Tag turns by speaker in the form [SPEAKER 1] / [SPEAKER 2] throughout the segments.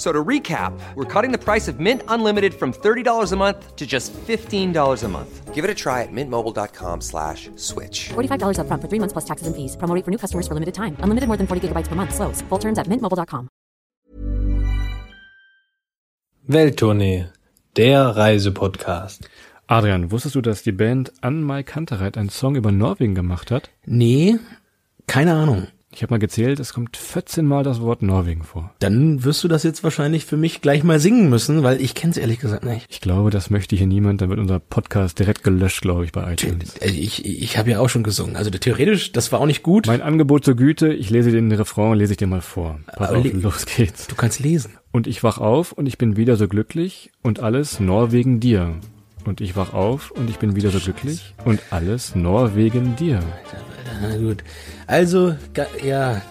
[SPEAKER 1] F- So to recap, we're cutting the price of Mint Unlimited from $30 a month to just $15 a month.
[SPEAKER 2] Give it a try at mintmobile.com slash switch.
[SPEAKER 3] $45 upfront for three months plus taxes and fees. Promo rate for new customers for limited time. Unlimited more than 40 gigabytes per month. Slows. Full terms at mintmobile.com.
[SPEAKER 4] Welttournee, der Reisepodcast.
[SPEAKER 5] Adrian, wusstest du, dass die Band An Mai Kantereit einen Song über Norwegen gemacht hat?
[SPEAKER 4] Nee, keine Ahnung.
[SPEAKER 5] Ich habe mal gezählt, es kommt 14 Mal das Wort Norwegen vor.
[SPEAKER 4] Dann wirst du das jetzt wahrscheinlich für mich gleich mal singen müssen, weil ich kenn's ehrlich gesagt nicht.
[SPEAKER 5] Ich glaube, das möchte hier niemand, dann wird unser Podcast direkt gelöscht, glaube ich, bei iTunes.
[SPEAKER 4] Äh, Ich, ich habe ja auch schon gesungen. Also theoretisch, das war auch nicht gut.
[SPEAKER 5] Mein Angebot zur Güte, ich lese den Refrain, lese ich dir mal vor. Pass auf, los geht's.
[SPEAKER 4] du kannst lesen.
[SPEAKER 5] Und ich wach auf und ich bin wieder so glücklich und alles Norwegen dir. Und ich wach auf und ich bin wieder so glücklich und alles Norwegen dir.
[SPEAKER 4] Na gut. Also, ja.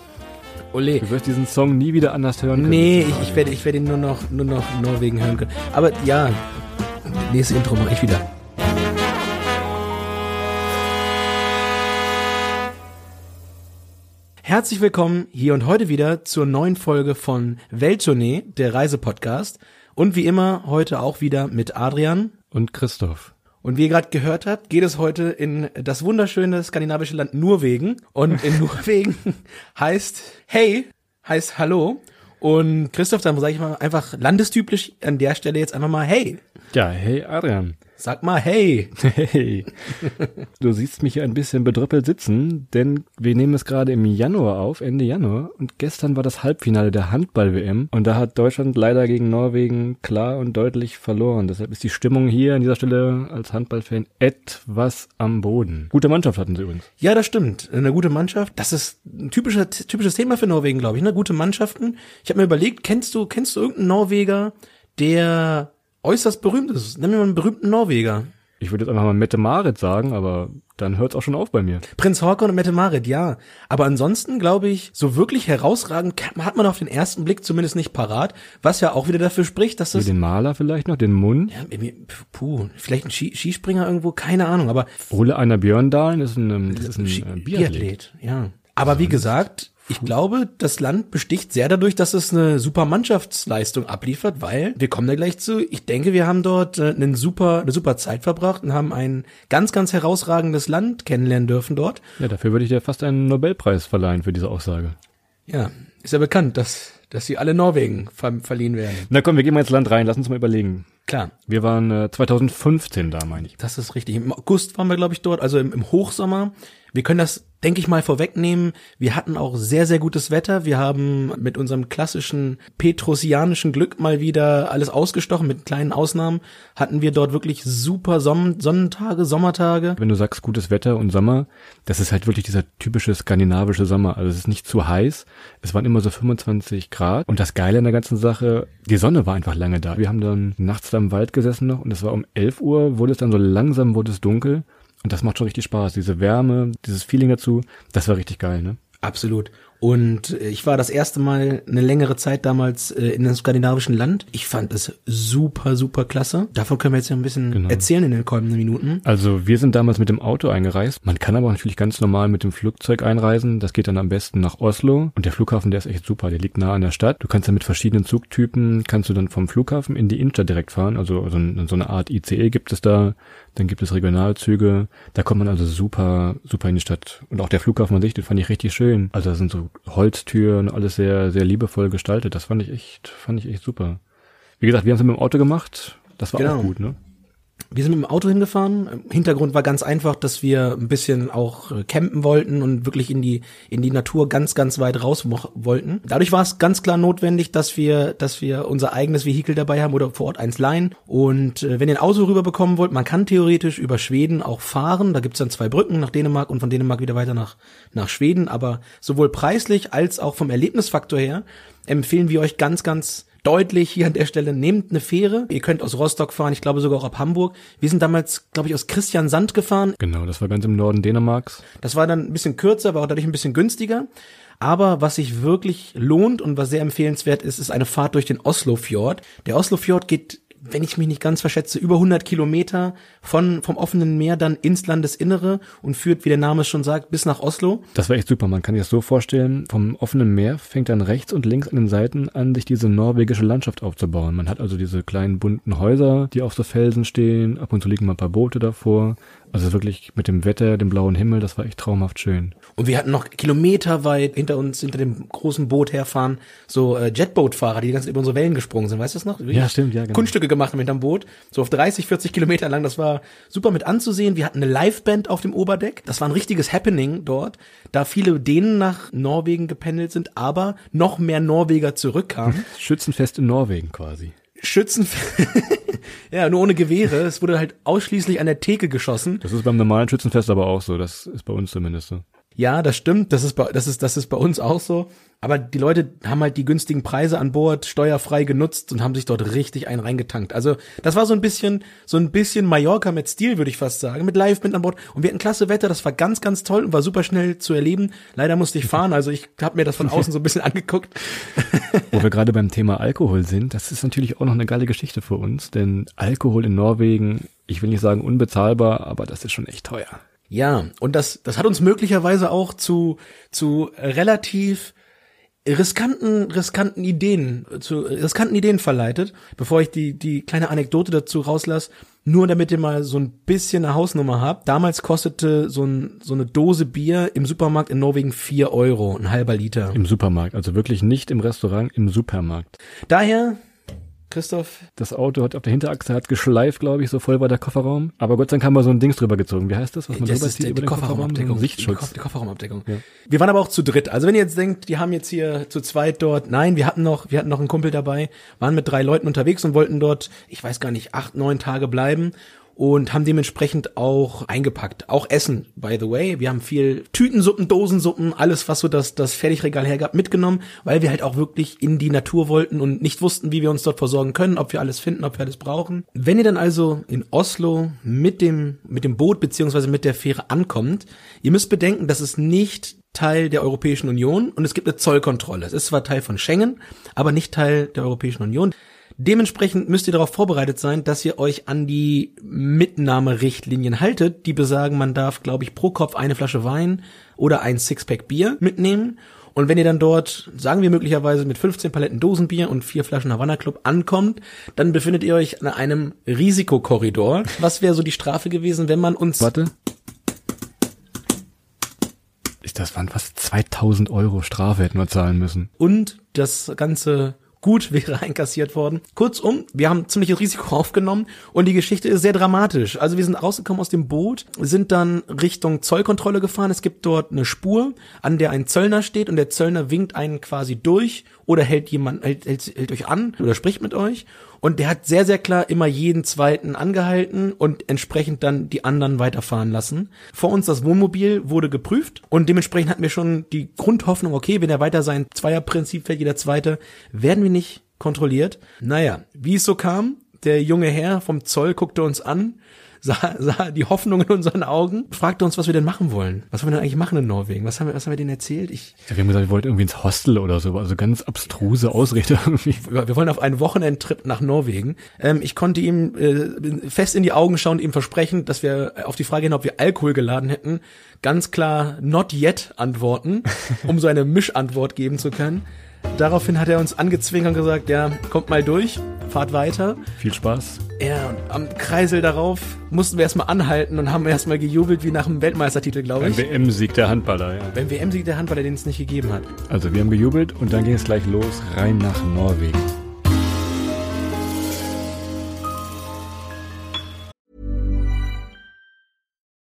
[SPEAKER 4] Ole.
[SPEAKER 5] Du wirst diesen Song nie wieder anders hören können.
[SPEAKER 4] Nee, ich, ich werde ich werde ihn nur noch nur noch Norwegen hören können. Aber ja, nächste Intro mache ich wieder. Herzlich willkommen hier und heute wieder zur neuen Folge von Welttournee, der Reisepodcast. Und wie immer heute auch wieder mit Adrian.
[SPEAKER 5] Und Christoph.
[SPEAKER 4] Und wie ihr gerade gehört habt, geht es heute in das wunderschöne skandinavische Land Norwegen. Und in Norwegen heißt Hey, heißt Hallo. Und Christoph, dann sage ich mal einfach landestypisch an der Stelle jetzt einfach mal Hey.
[SPEAKER 5] Ja, hey Adrian.
[SPEAKER 4] Sag mal Hey.
[SPEAKER 5] Hey, du siehst mich hier ein bisschen bedröppelt sitzen, denn wir nehmen es gerade im Januar auf, Ende Januar, und gestern war das Halbfinale der Handball-WM und da hat Deutschland leider gegen Norwegen klar und deutlich verloren. Deshalb ist die Stimmung hier an dieser Stelle als Handballfan etwas am Boden. Gute Mannschaft hatten sie übrigens.
[SPEAKER 4] Ja, das stimmt. Eine gute Mannschaft. Das ist ein typischer, typisches Thema für Norwegen, glaube ich. Ne? Gute Mannschaften. Ich habe mir überlegt, kennst du, kennst du irgendeinen Norweger, der äußerst berühmt ist? Nenn mir mal einen berühmten Norweger.
[SPEAKER 5] Ich würde jetzt einfach mal Mette Marit sagen, aber dann hört es auch schon auf bei mir.
[SPEAKER 4] Prinz Håkon und Mette Marit, ja. Aber ansonsten glaube ich, so wirklich herausragend hat man auf den ersten Blick zumindest nicht parat, was ja auch wieder dafür spricht, dass das
[SPEAKER 5] den Maler vielleicht noch, den Mund.
[SPEAKER 4] ja, puh, vielleicht ein Ski, Skispringer irgendwo, keine Ahnung, aber
[SPEAKER 5] Ole Einer Björndalen ist ein, ähm, das ist ein äh, Biathlet.
[SPEAKER 4] ja. Aber wie gesagt, ich glaube, das Land besticht sehr dadurch, dass es eine super Mannschaftsleistung abliefert, weil wir kommen da gleich zu. Ich denke, wir haben dort äh, einen super, eine super Zeit verbracht und haben ein ganz, ganz herausragendes Land kennenlernen dürfen dort.
[SPEAKER 5] Ja, dafür würde ich dir fast einen Nobelpreis verleihen für diese Aussage.
[SPEAKER 4] Ja, ist ja bekannt, dass, dass sie alle Norwegen ver verliehen werden.
[SPEAKER 5] Na komm, wir gehen mal ins Land rein, lass uns mal überlegen.
[SPEAKER 4] Klar,
[SPEAKER 5] Wir waren äh, 2015 da, meine ich.
[SPEAKER 4] das ist richtig. Im August waren wir, glaube ich, dort, also im, im Hochsommer. Wir können das, denke ich mal, vorwegnehmen. Wir hatten auch sehr, sehr gutes Wetter. Wir haben mit unserem klassischen petrosianischen Glück mal wieder alles ausgestochen. Mit kleinen Ausnahmen hatten wir dort wirklich super Sonnen Sonnentage, Sommertage.
[SPEAKER 5] Wenn du sagst gutes Wetter und Sommer, das ist halt wirklich dieser typische skandinavische Sommer. Also es ist nicht zu heiß. Es waren immer so 25 Grad. Und das Geile an der ganzen Sache, die Sonne war einfach lange da. Wir haben dann nachts da im Wald gesessen noch und es war um 11 Uhr, wurde es dann so langsam, wurde es dunkel. Und das macht schon richtig Spaß. Diese Wärme, dieses Feeling dazu, das war richtig geil, ne?
[SPEAKER 4] Absolut. Und äh, ich war das erste Mal eine längere Zeit damals äh, in einem skandinavischen Land. Ich fand es super, super klasse. Davon können wir jetzt ja ein bisschen
[SPEAKER 5] Genau.
[SPEAKER 4] erzählen in den kommenden Minuten.
[SPEAKER 5] Also wir sind damals mit dem Auto eingereist. Man kann aber natürlich ganz normal mit dem Flugzeug einreisen. Das geht dann am besten nach Oslo. Und der Flughafen, der ist echt super. Der liegt nah an der Stadt. Du kannst ja mit verschiedenen Zugtypen, kannst du dann vom Flughafen in die Innenstadt direkt fahren. Also so eine Art ICE gibt es da. Dann gibt es Regionalzüge. Da kommt man also super, super in die Stadt. Und auch der Flughafen an sich, den fand ich richtig schön. Also da sind so Holztüren, alles sehr, sehr liebevoll gestaltet. Das fand ich echt, fand ich echt super. Wie gesagt, wir haben es mit dem Auto gemacht. Das war
[SPEAKER 4] Genau.
[SPEAKER 5] auch gut, ne?
[SPEAKER 4] Wir sind mit dem Auto hingefahren. Hintergrund war ganz einfach, dass wir ein bisschen auch äh, campen wollten und wirklich in die in die Natur ganz ganz weit raus wollten. Dadurch war es ganz klar notwendig, dass wir dass wir unser eigenes Vehikel dabei haben oder vor Ort eins leihen. Und äh, wenn ihr ein Auto rüberbekommen wollt, man kann theoretisch über Schweden auch fahren. Da gibt's dann zwei Brücken nach Dänemark und von Dänemark wieder weiter nach nach Schweden. Aber sowohl preislich als auch vom Erlebnisfaktor her empfehlen wir euch ganz, ganz deutlich hier an der Stelle, nehmt eine Fähre. Ihr könnt aus Rostock fahren, ich glaube sogar auch ab Hamburg. Wir sind damals, glaube ich, aus Christiansand gefahren.
[SPEAKER 5] Genau, das war ganz im Norden Dänemarks.
[SPEAKER 4] Das war dann ein bisschen kürzer, aber auch dadurch ein bisschen günstiger. Aber was sich wirklich lohnt und was sehr empfehlenswert ist, ist eine Fahrt durch den Oslofjord. Der Oslofjord geht wenn ich mich nicht ganz verschätze, über 100 Kilometer von, vom offenen Meer dann ins Landesinnere und führt, wie der Name es schon sagt, bis nach Oslo.
[SPEAKER 5] Das war echt super. Man kann sich das so vorstellen, vom offenen Meer fängt dann rechts und links an den Seiten an, sich diese norwegische Landschaft aufzubauen. Man hat also diese kleinen bunten Häuser, die auf so Felsen stehen. Ab und zu liegen mal ein paar Boote davor. Also wirklich mit dem Wetter, dem blauen Himmel, das war echt traumhaft schön.
[SPEAKER 4] Und wir hatten noch kilometerweit hinter uns, hinter dem großen Boot herfahren, so äh, Jetboot-Fahrer, die die ganze über unsere Wellen gesprungen sind. Weißt du das noch?
[SPEAKER 5] Ja, stimmt, ja, genau.
[SPEAKER 4] Kunststücke gemacht mit dem Boot, so auf 30, 40 Kilometer lang. Das war super mit anzusehen. Wir hatten eine Liveband auf dem Oberdeck. Das war ein richtiges Happening dort, da viele Dänen nach Norwegen gependelt sind, aber noch mehr Norweger zurückkamen.
[SPEAKER 5] Schützenfest in Norwegen quasi.
[SPEAKER 4] Schützen, ja, nur ohne Gewehre. Es wurde halt ausschließlich an der Theke geschossen.
[SPEAKER 5] Das ist beim normalen Schützenfest aber auch so. Das ist bei uns zumindest so.
[SPEAKER 4] Ja, das stimmt. Das ist bei, das ist, das ist bei uns auch so. Aber die Leute haben halt die günstigen Preise an Bord steuerfrei genutzt und haben sich dort richtig einen reingetankt. Also das war so ein bisschen, so ein bisschen Mallorca mit Stil, würde ich fast sagen, mit Liveband an Bord. Und wir hatten klasse Wetter, das war ganz, ganz toll und war super schnell zu erleben. Leider musste ich fahren, also ich habe mir das von außen so ein bisschen angeguckt.
[SPEAKER 5] Wo wir gerade beim Thema Alkohol sind, das ist natürlich auch noch eine geile Geschichte für uns, denn Alkohol in Norwegen, ich will nicht sagen unbezahlbar, aber das ist schon echt teuer.
[SPEAKER 4] Ja, und das, das hat uns möglicherweise auch zu, zu relativ riskanten, riskanten Ideen, zu riskanten Ideen verleitet, bevor ich die, die kleine Anekdote dazu rauslasse, nur damit ihr mal so ein bisschen eine Hausnummer habt. Damals kostete so, ein, so eine Dose Bier im Supermarkt in Norwegen vier Euro, ein halber Liter.
[SPEAKER 5] Im Supermarkt, also wirklich nicht im Restaurant, im Supermarkt.
[SPEAKER 4] Daher Christoph?
[SPEAKER 5] Das Auto hat auf der Hinterachse hat geschleift, glaube ich, so voll war der Kofferraum. Aber Gott sei Dank haben wir so ein Dings drüber gezogen. Wie heißt das, was man
[SPEAKER 4] das
[SPEAKER 5] drüber zieht
[SPEAKER 4] die,
[SPEAKER 5] über
[SPEAKER 4] die
[SPEAKER 5] Kofferraum?
[SPEAKER 4] Kofferraumabdeckung.
[SPEAKER 5] Ein Sichtschutz.
[SPEAKER 4] Die Kofferraumabdeckung.
[SPEAKER 5] Ja.
[SPEAKER 4] Wir waren aber auch zu dritt. Also wenn ihr jetzt denkt, die haben jetzt hier zu zweit dort, nein, wir hatten noch, wir hatten noch einen Kumpel dabei, waren mit drei Leuten unterwegs und wollten dort, ich weiß gar nicht, acht, neun Tage bleiben und haben dementsprechend auch eingepackt. Auch Essen, by the way. Wir haben viel Tütensuppen, Dosensuppen, alles, was so das, das Fertigregal hergab, mitgenommen, weil wir halt auch wirklich in die Natur wollten und nicht wussten, wie wir uns dort versorgen können, ob wir alles finden, ob wir alles brauchen. Wenn ihr dann also in Oslo mit dem, mit dem Boot beziehungsweise mit der Fähre ankommt, ihr müsst bedenken, dass es nicht Teil der Europäischen Union und es gibt eine Zollkontrolle. Es ist zwar Teil von Schengen, aber nicht Teil der Europäischen Union. Dementsprechend müsst ihr darauf vorbereitet sein, dass ihr euch an die Mitnahmerichtlinien haltet, die besagen, man darf, glaube ich, pro Kopf eine Flasche Wein oder ein Sixpack Bier mitnehmen. Und wenn ihr dann dort, sagen wir möglicherweise mit 15 Paletten Dosenbier und vier Flaschen Havana Club ankommt, dann befindet ihr euch an einem Risikokorridor. Was wäre so die Strafe gewesen, wenn man uns
[SPEAKER 5] Warte. Ist das waren fast 2000 Euro Strafe hätten wir zahlen müssen.
[SPEAKER 4] und das ganze Gut wäre einkassiert worden. Kurzum, wir haben ziemliches Risiko aufgenommen und die Geschichte ist sehr dramatisch. Also wir sind rausgekommen aus dem Boot, sind dann Richtung Zollkontrolle gefahren. Es gibt dort eine Spur, an der ein Zöllner steht und der Zöllner winkt einen quasi durch oder hält jemand, hält, hält, hält euch an oder spricht mit euch. Und der hat sehr, sehr klar immer jeden zweiten angehalten und entsprechend dann die anderen weiterfahren lassen. Vor uns das Wohnmobil wurde geprüft und dementsprechend hatten wir schon die Grundhoffnung, okay, wenn er weiter sein Zweierprinzip fährt, jeder zweite, werden wir nicht kontrolliert. Naja, wie es so kam, der junge Herr vom Zoll guckte uns an, sah, sah die Hoffnung in unseren Augen, fragte uns, was wir denn machen wollen. Was wollen wir denn eigentlich machen in Norwegen? Was haben wir, was haben wir denen erzählt? Ich,
[SPEAKER 5] Ja, wir haben gesagt, wir wollten irgendwie ins Hostel oder so, also ganz abstruse Ausrichter irgendwie.
[SPEAKER 4] wir wollen auf einen Wochenendtrip nach Norwegen. Ähm, ich konnte ihm äh, fest in die Augen schauen und ihm versprechen, dass wir auf die Frage hin, ob wir Alkohol geladen hätten, ganz klar not yet antworten, um so eine Mischantwort geben zu können. Daraufhin hat er uns angezwungen und gesagt, ja, kommt mal durch, fahrt weiter.
[SPEAKER 5] Viel Spaß.
[SPEAKER 4] Ja, und am Kreisel darauf mussten wir erstmal anhalten und haben erstmal gejubelt wie nach einem Weltmeistertitel, glaube ich.
[SPEAKER 5] WM-Sieg der Handballer, ja.
[SPEAKER 4] Beim WM-Sieg der Handballer, den es nicht gegeben hat.
[SPEAKER 5] Also wir haben gejubelt und dann ging es gleich los, rein nach Norwegen.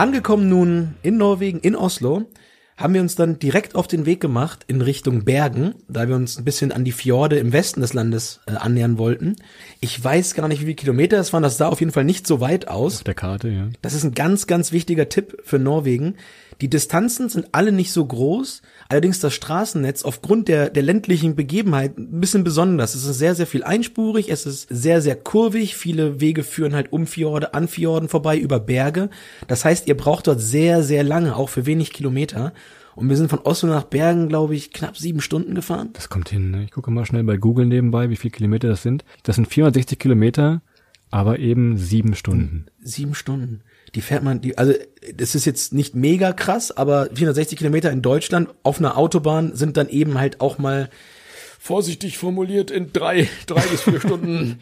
[SPEAKER 4] Angekommen nun in Norwegen, in Oslo, haben wir uns dann direkt auf den Weg gemacht in Richtung Bergen, da wir uns ein bisschen an die Fjorde im Westen des Landes äh, annähern wollten. Ich weiß gar nicht, wie viele Kilometer es waren, das sah auf jeden Fall nicht so weit aus.
[SPEAKER 5] Auf der Karte, ja.
[SPEAKER 4] Das ist ein ganz, ganz wichtiger Tipp für Norwegen. Die Distanzen sind alle nicht so groß, allerdings das Straßennetz aufgrund der, der ländlichen Begebenheit ein bisschen besonders. Es ist sehr, sehr viel einspurig, es ist sehr, sehr kurvig, viele Wege führen halt um Fjorde, an Fjorden vorbei, über Berge. Das heißt, ihr braucht dort sehr, sehr lange, auch für wenig Kilometer. Und wir sind von Oslo nach Bergen, glaube ich, knapp sieben Stunden gefahren.
[SPEAKER 5] Das kommt hin. Ne? Ich gucke mal schnell bei Google nebenbei, wie viele Kilometer das sind. Das sind 460 Kilometer, aber eben sieben Stunden.
[SPEAKER 4] Sieben Stunden. Die fährt man, die, also das ist jetzt nicht mega krass, aber 460 Kilometer in Deutschland auf einer Autobahn sind dann eben halt auch mal vorsichtig formuliert in drei, drei bis vier Stunden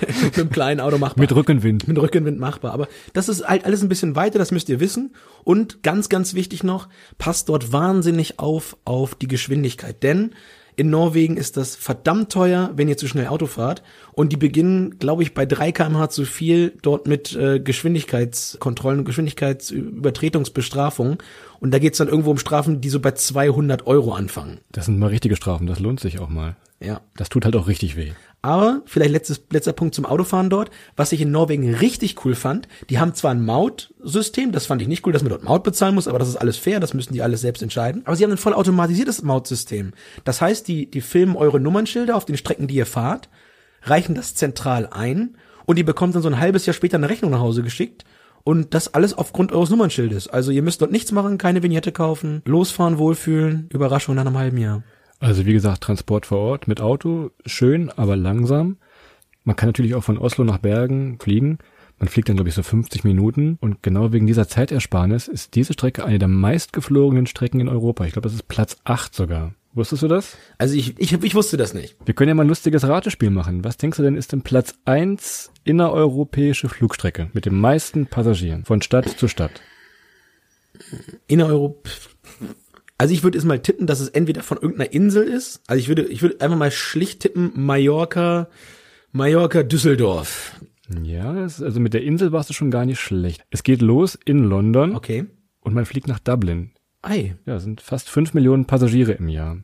[SPEAKER 4] mit einem kleinen Auto machbar.
[SPEAKER 5] Mit Rückenwind.
[SPEAKER 4] Mit Rückenwind machbar. Aber das ist halt alles ein bisschen weiter, das müsst ihr wissen. Und ganz, ganz wichtig noch, passt dort wahnsinnig auf, auf die Geschwindigkeit. Denn in Norwegen ist das verdammt teuer, wenn ihr zu schnell Auto fahrt. Und die beginnen, glaube ich, bei 3 kmh zu viel dort mit äh, Geschwindigkeitskontrollen und Geschwindigkeitsübertretungsbestrafungen. Und da geht's dann irgendwo um Strafen, die so bei 200 Euro anfangen.
[SPEAKER 5] Das sind mal richtige Strafen, das lohnt sich auch mal.
[SPEAKER 4] Ja.
[SPEAKER 5] Das tut halt auch richtig weh.
[SPEAKER 4] Aber vielleicht letztes, letzter Punkt zum Autofahren dort. Was ich in Norwegen richtig cool fand, die haben zwar ein Mautsystem, das fand ich nicht cool, dass man dort Maut bezahlen muss, aber das ist alles fair, das müssen die alles selbst entscheiden. Aber sie haben ein voll automatisiertes Mautsystem. Das heißt, die, die filmen eure Nummernschilder auf den Strecken, die ihr fahrt, reichen das zentral ein und ihr bekommt dann so ein halbes Jahr später eine Rechnung nach Hause geschickt. Und das alles aufgrund eures Nummernschildes. Also ihr müsst dort nichts machen, keine Vignette kaufen, losfahren, wohlfühlen, Überraschung nach einem halben Jahr.
[SPEAKER 5] Also wie gesagt, Transport vor Ort mit Auto, schön, aber langsam. Man kann natürlich auch von Oslo nach Bergen fliegen. Man fliegt dann, glaube ich, so 50 Minuten. Und genau wegen dieser Zeitersparnis ist diese Strecke eine der meistgeflogenen Strecken in Europa. Ich glaube, das ist Platz 8 sogar. Wusstest du das?
[SPEAKER 4] Also ich, ich, ich wusste das nicht.
[SPEAKER 5] Wir können ja mal ein lustiges Ratespiel machen. Was denkst du denn ist denn Platz 1 innereuropäische Flugstrecke mit den meisten Passagieren von Stadt zu Stadt?
[SPEAKER 4] Innereuropa. Also ich würde jetzt mal tippen, dass es entweder von irgendeiner Insel ist. Also ich würde, ich würde einfach mal schlicht tippen, Mallorca, Mallorca, Düsseldorf.
[SPEAKER 5] Ja, das, also mit der Insel warst du schon gar nicht schlecht. Es geht los in London
[SPEAKER 4] Okay.
[SPEAKER 5] und man fliegt nach Dublin.
[SPEAKER 4] Ei.
[SPEAKER 5] Ja, es sind fast fünf Millionen Passagiere im Jahr.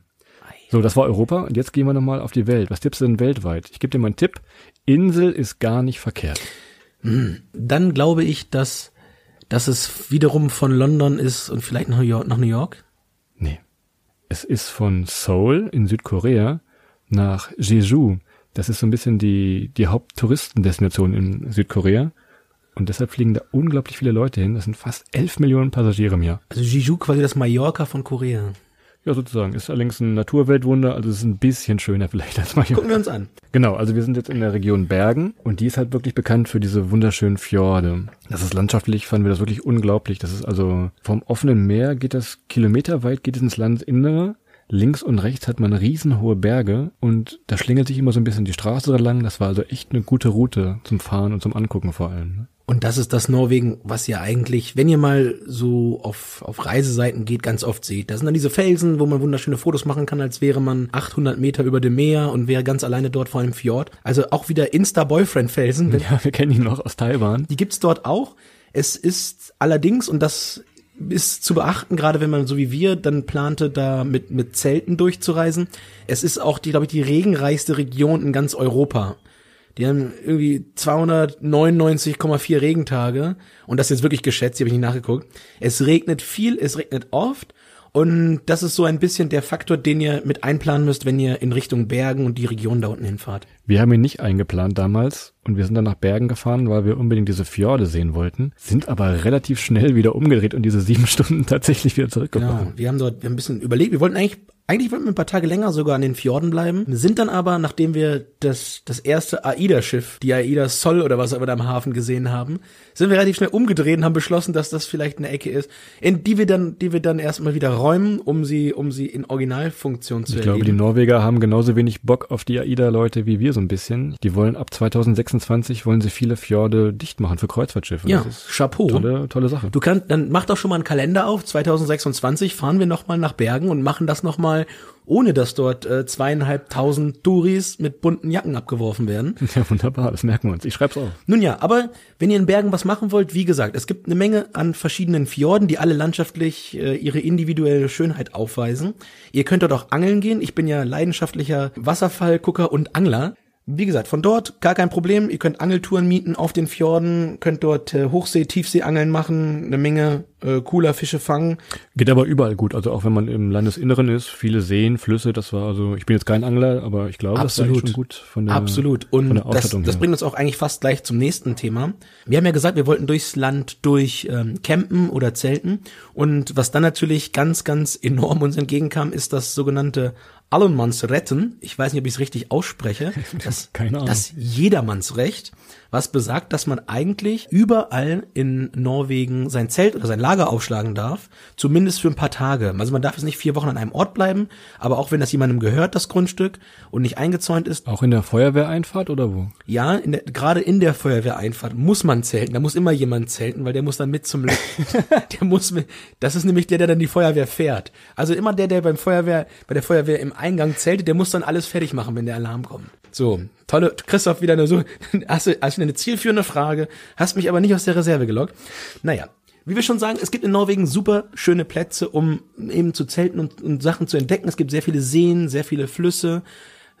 [SPEAKER 5] So, das war Europa und jetzt gehen wir nochmal auf die Welt. Was tippst du denn weltweit? Ich gebe dir mal einen Tipp. Insel ist gar nicht verkehrt.
[SPEAKER 4] Dann glaube ich, dass, dass es wiederum von London ist und vielleicht nach New York. Nach New York.
[SPEAKER 5] Es ist von Seoul in Südkorea nach Jeju. Das ist so ein bisschen die, die Haupttouristendestination in Südkorea. Und deshalb fliegen da unglaublich viele Leute hin. Das sind fast elf Millionen Passagiere im Jahr.
[SPEAKER 4] Also Jeju quasi das Mallorca von Korea.
[SPEAKER 5] Ja, sozusagen. Ist allerdings ein Naturweltwunder, also es ist ein bisschen schöner vielleicht als Mallorca.
[SPEAKER 4] Gucken wir uns an.
[SPEAKER 5] Genau, also wir sind jetzt in der Region Bergen und die ist halt wirklich bekannt für diese wunderschönen Fjorde. Das ist landschaftlich, fanden wir das wirklich unglaublich. Das ist also vom offenen Meer geht das kilometerweit, geht es ins Landesinnere. Links und rechts hat man riesenhohe Berge und da schlingelt sich immer so ein bisschen die Straße da lang. Das war also echt eine gute Route zum Fahren und zum Angucken vor allem.
[SPEAKER 4] Und das ist das Norwegen, was ihr eigentlich, wenn ihr mal so auf, auf Reiseseiten geht, ganz oft seht. Da sind dann diese Felsen, wo man wunderschöne Fotos machen kann, als wäre man 800 Meter über dem Meer und wäre ganz alleine dort vor einem Fjord. Also auch wieder Insta-Boyfriend-Felsen.
[SPEAKER 5] Ja, wir kennen ihn noch aus Taiwan.
[SPEAKER 4] Die gibt's dort auch. Es ist allerdings, und das ist zu beachten, gerade wenn man so wie wir dann plante, da mit, mit Zelten durchzureisen. Es ist auch, die, glaube ich, die regenreichste Region in ganz Europa. Die haben irgendwie 299,4 Regentage. Und das ist jetzt wirklich geschätzt, die habe ich nicht nachgeguckt. Es regnet viel, es regnet oft. Und das ist so ein bisschen der Faktor, den ihr mit einplanen müsst, wenn ihr in Richtung Bergen und die Region da unten hinfahrt.
[SPEAKER 5] Wir haben ihn nicht eingeplant damals und wir sind dann nach Bergen gefahren, weil wir unbedingt diese Fjorde sehen wollten, sind aber relativ schnell wieder umgedreht und diese sieben Stunden tatsächlich wieder
[SPEAKER 4] Genau.
[SPEAKER 5] zurückgefahren.
[SPEAKER 4] Wir haben dort wir haben ein bisschen überlegt. Wir wollten eigentlich Eigentlich wollten wir ein paar Tage länger sogar an den Fjorden bleiben, sind dann aber, nachdem wir das, das erste AIDA-Schiff, die AIDA Sol oder was auch immer da im Hafen gesehen haben, sind wir relativ schnell umgedreht und haben beschlossen, dass das vielleicht eine Ecke ist, in die wir dann, die wir dann erstmal wieder räumen, um sie, um sie in Originalfunktion zu
[SPEAKER 5] Ich glaube, die Norweger haben genauso wenig Bock auf die AIDA-Leute wie wir so ein bisschen. Die wollen ab 2026 wollen sie viele Fjorde dicht machen für Kreuzfahrtschiffe.
[SPEAKER 4] Ja, Chapeau.
[SPEAKER 5] Tolle, tolle Sache.
[SPEAKER 4] Du kannst, dann mach doch schon mal einen Kalender auf. 2026 fahren wir nochmal nach Bergen und machen das nochmal, ohne dass dort äh, zweieinhalbtausend Touris mit bunten Jacken abgeworfen werden.
[SPEAKER 5] Ja, wunderbar, das merken wir uns. Ich schreib's auf.
[SPEAKER 4] Nun ja, aber wenn ihr in Bergen was machen wollt, wie gesagt, es gibt eine Menge an verschiedenen Fjorden, die alle landschaftlich äh, ihre individuelle Schönheit aufweisen. Ihr könnt dort auch angeln gehen. Ich bin ja leidenschaftlicher Wasserfallgucker und Angler. Wie gesagt, von dort gar kein Problem. Ihr könnt Angeltouren mieten auf den Fjorden, könnt dort äh, Hochsee, Tiefseeangeln machen, eine Menge äh, cooler Fische fangen.
[SPEAKER 5] Geht aber überall gut. Also auch wenn man im Landesinneren ist, viele Seen, Flüsse, das war also, ich bin jetzt kein Angler, aber ich glaube, das eigentlich schon gut von der,
[SPEAKER 4] Absolut.
[SPEAKER 5] von
[SPEAKER 4] Und
[SPEAKER 5] der
[SPEAKER 4] das, das
[SPEAKER 5] her.
[SPEAKER 4] bringt uns auch eigentlich fast gleich zum nächsten Thema. Wir haben ja gesagt, wir wollten durchs Land durch ähm, campen oder zelten. Und was dann natürlich ganz, ganz enorm uns entgegenkam, ist das sogenannte Allenmannsretten. Ich weiß nicht, ob ich es richtig ausspreche. Das,
[SPEAKER 5] Keine Ahnung.
[SPEAKER 4] das Jedermannsrecht, was besagt, dass man eigentlich überall in Norwegen sein Zelt oder sein Lager aufschlagen darf, zumindest für ein paar Tage. Also man darf jetzt nicht vier Wochen an einem Ort bleiben, aber auch wenn das jemandem gehört, das Grundstück, und nicht eingezäunt ist,
[SPEAKER 5] Auch in der Feuerwehreinfahrt oder wo?
[SPEAKER 4] ja, in der, gerade in der Feuerwehreinfahrt muss man zelten. Da muss immer jemand zelten, weil der muss dann mit zum, Le- der muss mit, das ist nämlich der, der dann die Feuerwehr fährt. Also immer der, der beim Feuerwehr, bei der Feuerwehr im Eingang zeltet, der muss dann alles fertig machen, wenn der Alarm kommt. So, tolle, Christoph wieder eine so, hast du, hast du eine zielführende Frage, hast mich aber nicht aus der Reserve gelockt. Naja. Wie wir schon sagen, es gibt in Norwegen super schöne Plätze, um eben zu zelten und, und Sachen zu entdecken. Es gibt sehr viele Seen, sehr viele Flüsse,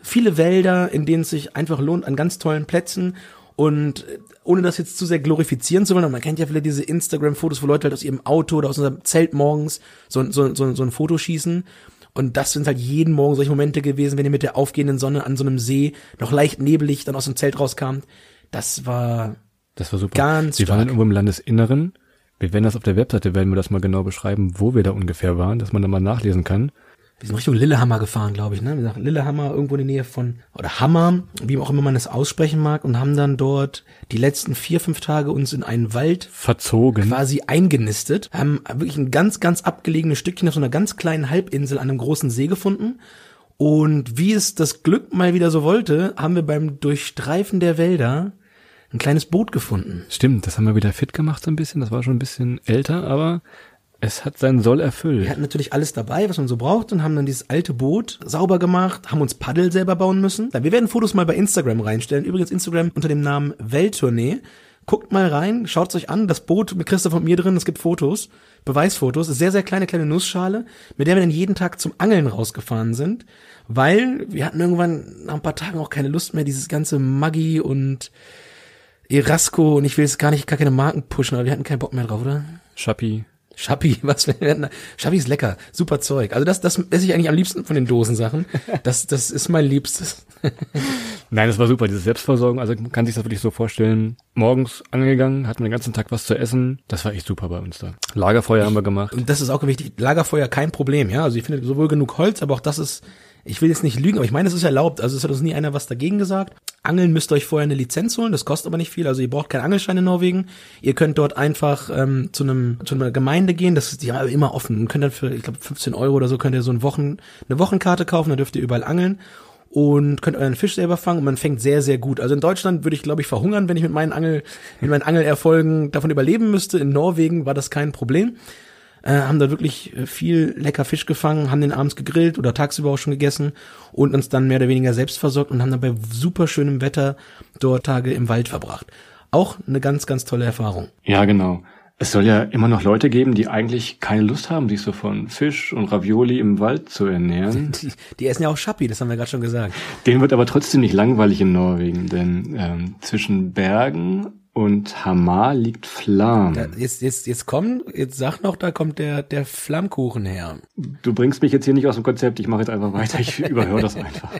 [SPEAKER 4] viele Wälder, in denen es sich einfach lohnt, an ganz tollen Plätzen. Und äh, ohne das jetzt zu sehr glorifizieren zu wollen, man kennt ja vielleicht diese Instagram-Fotos, wo Leute halt aus ihrem Auto oder aus unserem Zelt morgens so, so, so, so ein Foto schießen. Und das sind halt jeden Morgen solche Momente gewesen, wenn ihr mit der aufgehenden Sonne an so einem See noch leicht nebelig dann aus dem Zelt rauskamt. Das war
[SPEAKER 5] Das war super.
[SPEAKER 4] Ganz
[SPEAKER 5] Wir waren
[SPEAKER 4] stark.
[SPEAKER 5] irgendwo im Landesinneren. Wir werden das auf der Webseite, werden wir das mal genau beschreiben, wo wir da ungefähr waren, dass man da mal nachlesen kann.
[SPEAKER 4] Wir sind Richtung Lillehammer gefahren, glaube ich, ne? Wir sagen Lillehammer irgendwo in der Nähe von, oder Hammer, wie auch immer man das aussprechen mag, und haben dann dort die letzten vier, fünf Tage uns in einen Wald
[SPEAKER 5] Verzogen.
[SPEAKER 4] quasi eingenistet, haben wirklich ein ganz, ganz abgelegenes Stückchen auf so einer ganz kleinen Halbinsel an einem großen See gefunden. Und wie es das Glück mal wieder so wollte, haben wir beim Durchstreifen der Wälder ein kleines Boot gefunden.
[SPEAKER 5] Stimmt, das haben wir wieder fit gemacht so ein bisschen. Das war schon ein bisschen älter, aber es hat seinen Soll erfüllt.
[SPEAKER 4] Wir hatten natürlich alles dabei, was man so braucht und haben dann dieses alte Boot sauber gemacht, haben uns Paddel selber bauen müssen. Wir werden Fotos mal bei Instagram reinstellen. Übrigens Instagram unter dem Namen Welttournee. Guckt mal rein, schaut's euch an. Das Boot mit Christoph und mir drin, es gibt Fotos, Beweisfotos. Sehr, sehr kleine, kleine Nussschale, mit der wir dann jeden Tag zum Angeln rausgefahren sind. Weil wir hatten irgendwann nach ein paar Tagen auch keine Lust mehr, dieses ganze Maggi und Erasco und ich will jetzt gar nicht gar keine Marken pushen, aber wir hatten keinen Bock mehr drauf, oder?
[SPEAKER 5] Schappi.
[SPEAKER 4] Schappi, was wir. Schappi ist lecker, super Zeug. Also das, das esse ich eigentlich am liebsten von den Dosensachen. Das, das ist mein Liebstes.
[SPEAKER 5] Nein, das war super, diese Selbstversorgung. Also man kann sich das wirklich so vorstellen. Morgens angegangen, hatten den ganzen Tag was zu essen. Das war echt super bei uns da. Lagerfeuer haben wir gemacht.
[SPEAKER 4] Und das ist auch wichtig. Lagerfeuer kein Problem, ja. Also ich finde sowohl genug Holz, aber auch das ist, ich will jetzt nicht lügen, aber ich meine, es ist erlaubt. Also es hat uns nie einer was dagegen gesagt. Angeln müsst ihr euch vorher eine Lizenz holen, das kostet aber nicht viel. Also ihr braucht keinen Angelschein in Norwegen. Ihr könnt dort einfach ähm, zu einem zu einer Gemeinde gehen, das ist ja immer offen. Und könnt dann für, ich glaube, 15 Euro oder so könnt ihr so ein Wochen, eine Wochenkarte kaufen, dann dürft ihr überall angeln und könnt euren Fisch selber fangen und man fängt sehr, sehr gut. Also in Deutschland würde ich, glaube ich, verhungern, wenn ich mit meinen Angel, mit meinen Angelerfolgen davon überleben müsste. In Norwegen war das kein Problem. Äh, haben da wirklich äh, viel lecker Fisch gefangen, haben den abends gegrillt oder tagsüber auch schon gegessen und uns dann mehr oder weniger selbst versorgt und haben dann bei super schönem Wetter dort Tage im Wald verbracht. Auch eine ganz, ganz tolle Erfahrung.
[SPEAKER 5] Ja, genau. Es soll ja immer noch Leute geben, die eigentlich keine Lust haben, sich so von Fisch und Ravioli im Wald zu ernähren.
[SPEAKER 4] Die, die essen ja auch Schappi, das haben wir gerade schon gesagt.
[SPEAKER 5] Denen wird aber trotzdem nicht langweilig in Norwegen, denn ähm, zwischen Bergen und Hamar liegt Flam.
[SPEAKER 4] Da, jetzt, jetzt, jetzt komm, jetzt sag noch, da kommt der, der Flammkuchen her.
[SPEAKER 5] Du bringst mich jetzt hier nicht aus dem Konzept, ich mache jetzt einfach weiter, ich überhöre das einfach.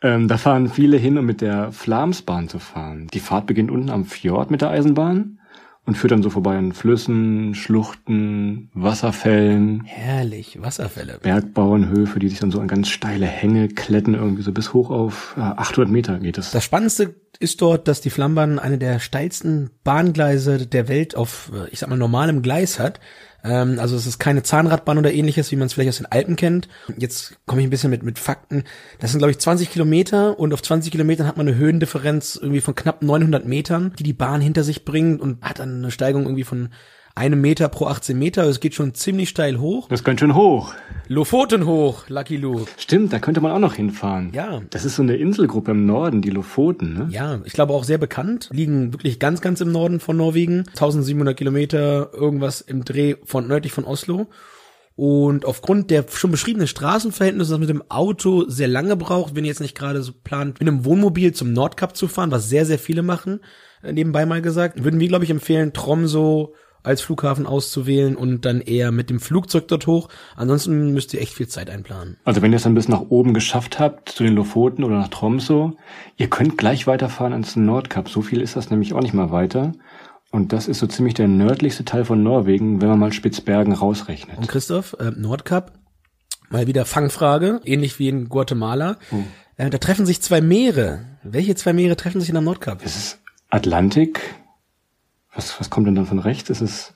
[SPEAKER 5] Ähm, da fahren viele hin, um mit der Flamsbahn zu fahren. Die Fahrt beginnt unten am Fjord mit der Eisenbahn und führt dann so vorbei an Flüssen, Schluchten, Wasserfällen,
[SPEAKER 4] Herrlich, Wasserfälle.
[SPEAKER 5] Bergbauernhöfe, die sich dann so an ganz steile Hänge kletten, irgendwie so bis hoch auf ja, 800 Meter geht es.
[SPEAKER 4] Das Spannendste ist dort, dass die Flammbahn eine der steilsten Bahngleise der Welt auf, äh, ich sag mal, normalem Gleis hat. Ähm, also es ist keine Zahnradbahn oder ähnliches, wie man es vielleicht aus den Alpen kennt. Jetzt komme ich ein bisschen mit, mit Fakten. Das sind, glaube ich, 20 Kilometer und auf 20 Kilometern hat man eine Höhendifferenz irgendwie von knapp 900 Metern, die die Bahn hinter sich bringt und hat dann eine Steigung irgendwie von einem Meter pro 18 Meter. Es geht schon ziemlich steil hoch.
[SPEAKER 5] Das ist ganz schön hoch.
[SPEAKER 4] Lofoten hoch, Lucky Luke.
[SPEAKER 5] Stimmt, da könnte man auch noch hinfahren.
[SPEAKER 4] Ja.
[SPEAKER 5] Das ist so eine Inselgruppe im Norden, die Lofoten, ne?
[SPEAKER 4] Ja, ich glaube auch sehr bekannt. Liegen wirklich ganz, ganz im Norden von Norwegen. 1700 Kilometer, irgendwas im Dreh von nördlich von Oslo. Und aufgrund der schon beschriebenen Straßenverhältnisse, man mit dem Auto sehr lange braucht, wenn ihr jetzt nicht gerade so plant, mit einem Wohnmobil zum Nordkap zu fahren, was sehr, sehr viele machen, äh, nebenbei mal gesagt, würden wir, glaube ich, empfehlen, Tromso als Flughafen auszuwählen und dann eher mit dem Flugzeug dort hoch. Ansonsten müsst ihr echt viel Zeit einplanen.
[SPEAKER 5] Also wenn ihr es dann bis nach oben geschafft habt, zu den Lofoten oder nach Tromso, ihr könnt gleich weiterfahren ans Nordkap. So viel ist das nämlich auch nicht mal weiter. Und das ist so ziemlich der nördlichste Teil von Norwegen, wenn man mal Spitzbergen rausrechnet.
[SPEAKER 4] Und Christoph, äh, Nordkap, mal wieder Fangfrage, ähnlich wie in Guatemala. Äh, da treffen sich zwei Meere. Welche zwei Meere treffen sich in der Nordkap?
[SPEAKER 5] Es ist Atlantik. Was, was kommt denn dann von rechts? Es ist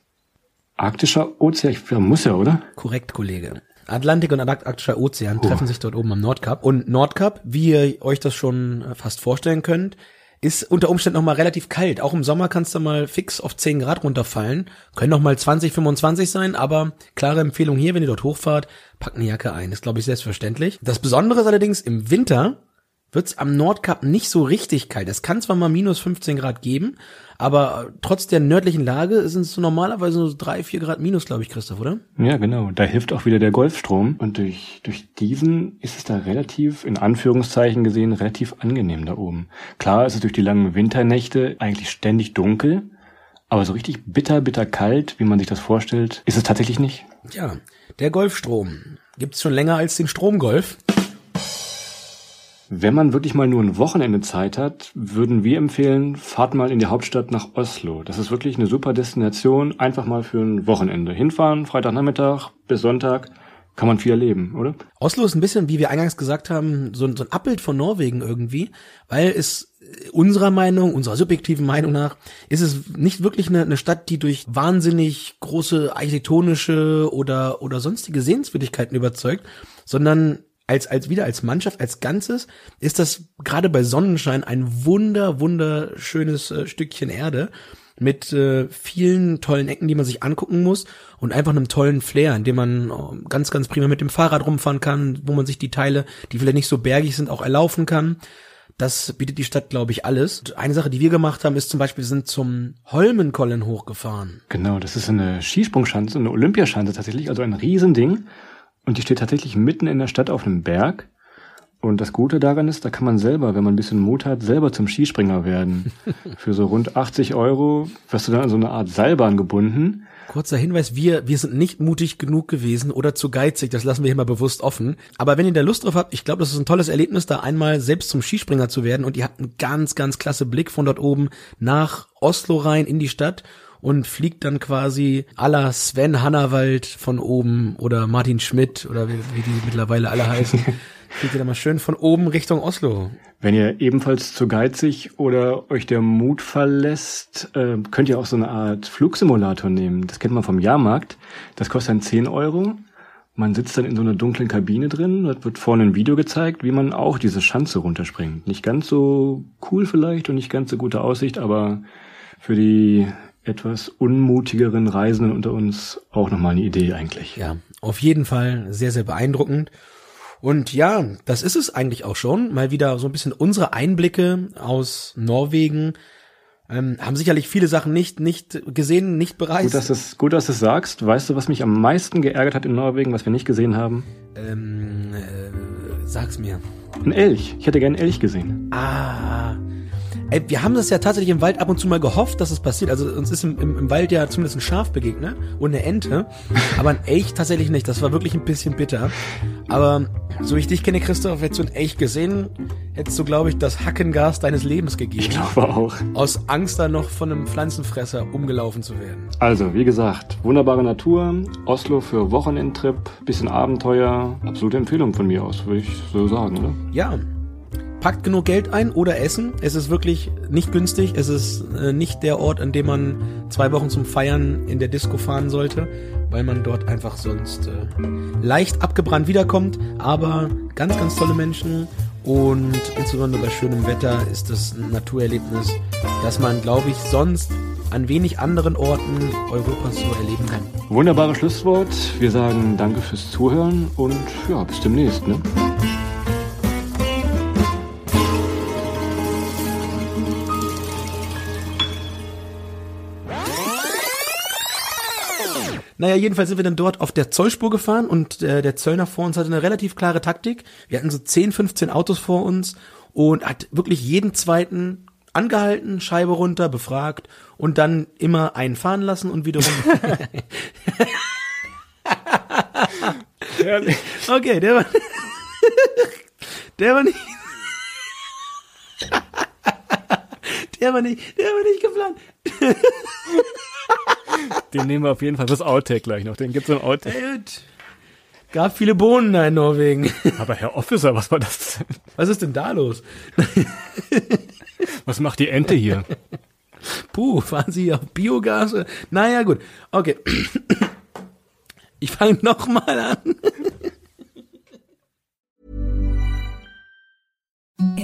[SPEAKER 5] Arktischer Ozean. Ich, muss ja, oder?
[SPEAKER 4] Korrekt, Kollege. Atlantik und Arktischer Ozean treffen sich dort oben am Nordkap. Und Nordkap, wie ihr euch das schon äh, fast vorstellen könnt, ist unter Umständen noch mal relativ kalt. Auch im Sommer kannst du mal fix auf 10 Grad runterfallen. Können noch mal 20, 25 sein, aber klare Empfehlung hier, wenn ihr dort hochfahrt, packt eine Jacke ein. Ist, glaube ich, selbstverständlich. Das Besondere ist allerdings, im Winter wird's am Nordkap nicht so richtig kalt. Es kann zwar mal minus 15 Grad geben, aber trotz der nördlichen Lage sind es so normalerweise so drei, vier Grad minus, glaube ich, Christoph, oder?
[SPEAKER 5] Ja, genau. Da hilft auch wieder der Golfstrom. Und durch, durch diesen ist es da relativ, in Anführungszeichen gesehen, relativ angenehm da oben. Klar ist es durch die langen Winternächte eigentlich ständig dunkel. Aber so richtig bitter, bitter kalt, wie man sich das vorstellt, ist es tatsächlich nicht.
[SPEAKER 4] Ja, der Golfstrom gibt's schon länger als den Stromgolf.
[SPEAKER 5] Wenn man wirklich mal nur ein Wochenende Zeit hat, würden wir empfehlen, fahrt mal in die Hauptstadt nach Oslo. Das ist wirklich eine super Destination, einfach mal für ein Wochenende. Hinfahren, Freitagnachmittag bis Sonntag, kann man viel erleben, oder?
[SPEAKER 4] Oslo ist ein bisschen, wie wir eingangs gesagt haben, so, ein- so ein Abbild von Norwegen irgendwie, weil es unserer Meinung, unserer subjektiven Meinung nach, ist es nicht wirklich eine, eine Stadt, die durch wahnsinnig große architektonische oder, oder sonstige Sehenswürdigkeiten überzeugt, sondern als, als wieder als Mannschaft, als Ganzes, ist das gerade bei Sonnenschein ein wunder, wunderschönes äh, Stückchen Erde mit äh, vielen tollen Ecken, die man sich angucken muss und einfach einem tollen Flair, in dem man äh, ganz, ganz prima mit dem Fahrrad rumfahren kann, wo man sich die Teile, die vielleicht nicht so bergig sind, auch erlaufen kann. Das bietet die Stadt, glaube ich, alles. Und eine Sache, die wir gemacht haben, ist zum Beispiel, wir sind zum Holmenkollen hochgefahren.
[SPEAKER 5] Genau, das ist eine Skisprungschanze, eine Olympiaschanze tatsächlich, also ein Riesending. Und die steht tatsächlich mitten in der Stadt auf einem Berg. Und das Gute daran ist, da kann man selber, wenn man ein bisschen Mut hat, selber zum Skispringer werden. Für so rund 80 Euro wirst du dann an so eine Art Seilbahn gebunden.
[SPEAKER 4] Kurzer Hinweis, wir, wir sind nicht mutig genug gewesen oder zu geizig, das lassen wir hier mal bewusst offen. Aber wenn ihr da Lust drauf habt, ich glaube, das ist ein tolles Erlebnis, da einmal selbst zum Skispringer zu werden und ihr habt einen ganz, ganz klasse Blick von dort oben nach Oslo rein in die Stadt und fliegt dann quasi la Sven Hannawald von oben oder Martin Schmidt oder wie, wie die mittlerweile alle heißen. fliegt ihr da mal schön von oben Richtung Oslo.
[SPEAKER 5] Wenn ihr ebenfalls zu geizig oder euch der Mut verlässt, äh, könnt ihr auch so eine Art Flugsimulator nehmen. Das kennt man vom Jahrmarkt. Das kostet dann 10 Euro. Man sitzt dann in so einer dunklen Kabine drin. Dort wird vorne ein Video gezeigt, wie man auch diese Schanze runterspringt. Nicht ganz so cool vielleicht und nicht ganz so gute Aussicht, aber für die etwas unmutigeren Reisenden unter uns auch nochmal eine Idee eigentlich.
[SPEAKER 4] Ja, auf jeden Fall sehr, sehr beeindruckend. Und ja, das ist es eigentlich auch schon. Mal wieder so ein bisschen unsere Einblicke aus Norwegen. Ähm, haben sicherlich viele Sachen nicht, nicht gesehen, nicht bereist.
[SPEAKER 5] Gut, dass du es gut, dass du es sagst. Weißt du, was mich am meisten geärgert hat in Norwegen, was wir nicht gesehen haben?
[SPEAKER 4] ähm, äh, sag's mir.
[SPEAKER 5] Ein Elch. Ich hätte gerne einen Elch gesehen.
[SPEAKER 4] Ah. Ey, wir haben das ja tatsächlich im Wald ab und zu mal gehofft, dass es passiert. Also uns ist im, im, im Wald ja zumindest ein Schaf begegnet und eine Ente, aber ein Elch tatsächlich nicht. Das war wirklich ein bisschen bitter. Aber so wie ich dich kenne, Christoph, hättest du ein Elch gesehen, hättest du, glaube ich, das Hackengas deines Lebens gegeben.
[SPEAKER 5] Ich glaube auch.
[SPEAKER 4] Aus Angst dann noch von einem Pflanzenfresser umgelaufen zu werden.
[SPEAKER 5] Also, wie gesagt, wunderbare Natur, Oslo für Wochenendtrip, bisschen Abenteuer, absolute Empfehlung von mir aus, würde ich so sagen, oder?
[SPEAKER 4] Ja. Packt genug Geld ein oder Essen. Es ist wirklich nicht günstig. Es ist äh, nicht der Ort, an dem man zwei Wochen zum Feiern in der Disco fahren sollte, weil man dort einfach sonst äh, leicht abgebrannt wiederkommt. Aber ganz, ganz tolle Menschen und insbesondere bei schönem Wetter ist das ein Naturerlebnis, das man, glaube ich, sonst an wenig anderen Orten Europas so erleben kann.
[SPEAKER 5] Wunderbares Schlusswort. Wir sagen danke fürs Zuhören und ja, bis demnächst. Ne?
[SPEAKER 4] Naja, jedenfalls sind wir dann dort auf der Zollspur gefahren und äh, der Zöllner vor uns hatte eine relativ klare Taktik. Wir hatten so 10, 15 Autos vor uns und hat wirklich jeden zweiten angehalten, Scheibe runter, befragt und dann immer einen fahren lassen und wiederum. okay, der war, der war nicht, der war nicht, der war nicht geplant.
[SPEAKER 5] Den nehmen wir auf jeden Fall fürs Outtake gleich noch. Den gibt's im Outtake.
[SPEAKER 4] Gab viele Bohnen da in Norwegen.
[SPEAKER 5] Aber Herr Officer, was war das denn?
[SPEAKER 4] Was ist denn da los?
[SPEAKER 5] Was macht die Ente hier?
[SPEAKER 4] Puh, fahren Sie auf Biogas? Naja, gut. Okay. Ich fange nochmal an.